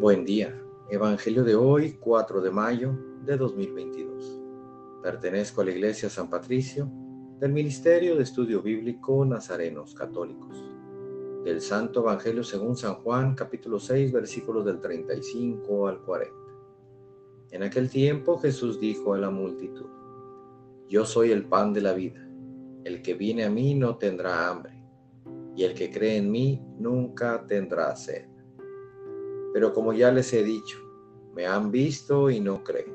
Buen día. Evangelio de hoy, 4 de mayo de 2022. Pertenezco a la Iglesia San Patricio del Ministerio de Estudio Bíblico Nazarenos Católicos. Del Santo Evangelio según San Juan, capítulo 6, versículos del 35 al 40. En aquel tiempo Jesús dijo a la multitud, Yo soy el pan de la vida. El que viene a mí no tendrá hambre, y el que cree en mí nunca tendrá sed. Pero como ya les he dicho, me han visto y no creen.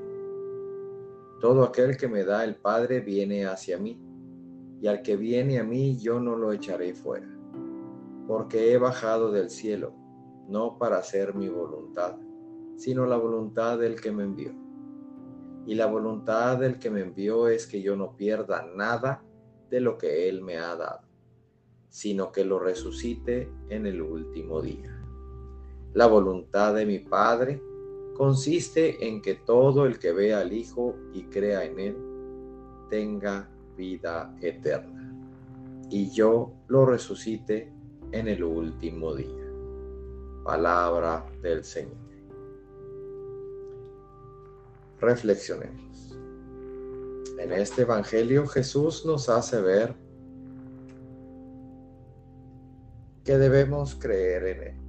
Todo aquel que me da el Padre viene hacia mí, y al que viene a mí yo no lo echaré fuera, porque he bajado del cielo, no para hacer mi voluntad, sino la voluntad del que me envió. Y la voluntad del que me envió es que yo no pierda nada de lo que Él me ha dado, sino que lo resucite en el último día. La voluntad de mi Padre consiste en que todo el que vea al Hijo y crea en Él tenga vida eterna, y yo lo resucite en el último día. Palabra del Señor. Reflexionemos. En este Evangelio Jesús nos hace ver que debemos creer en Él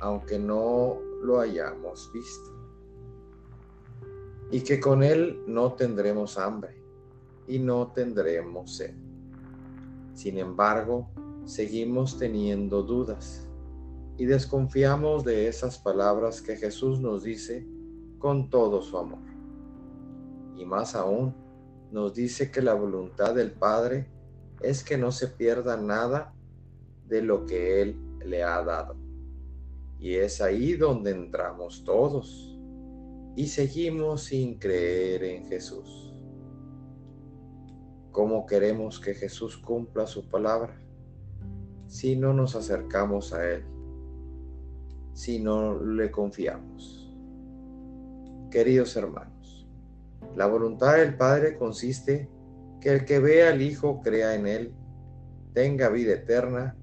aunque no lo hayamos visto. Y que con Él no tendremos hambre y no tendremos sed. Sin embargo, seguimos teniendo dudas y desconfiamos de esas palabras que Jesús nos dice con todo su amor. Y más aún, nos dice que la voluntad del Padre es que no se pierda nada de lo que Él le ha dado. Y es ahí donde entramos todos y seguimos sin creer en Jesús. ¿Cómo queremos que Jesús cumpla su palabra si no nos acercamos a Él? Si no le confiamos. Queridos hermanos, la voluntad del Padre consiste que el que vea al Hijo crea en Él, tenga vida eterna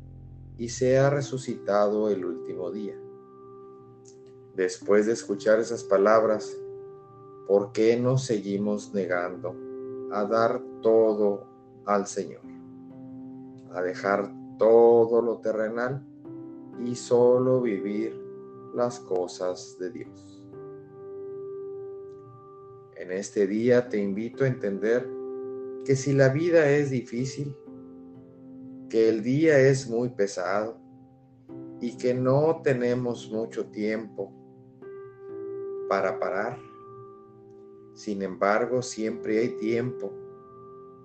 y sea resucitado el último día. Después de escuchar esas palabras, ¿por qué nos seguimos negando a dar todo al Señor? A dejar todo lo terrenal y solo vivir las cosas de Dios. En este día te invito a entender que si la vida es difícil, que el día es muy pesado y que no tenemos mucho tiempo para parar. Sin embargo, siempre hay tiempo.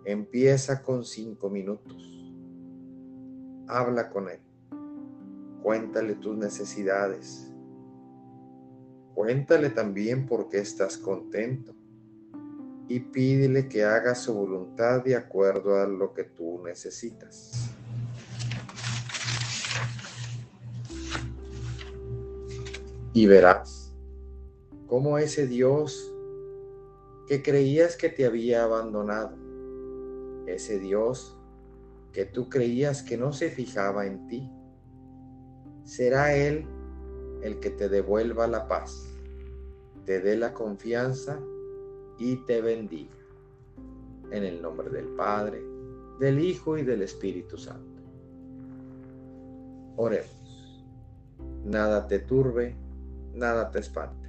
Empieza con cinco minutos. Habla con Él. Cuéntale tus necesidades. Cuéntale también por qué estás contento. Y pídele que haga su voluntad de acuerdo a lo que tú necesitas. Y verás como ese Dios que creías que te había abandonado, ese Dios que tú creías que no se fijaba en ti, será Él el que te devuelva la paz, te dé la confianza y te bendiga. En el nombre del Padre, del Hijo y del Espíritu Santo. Oremos. Nada te turbe, nada te espante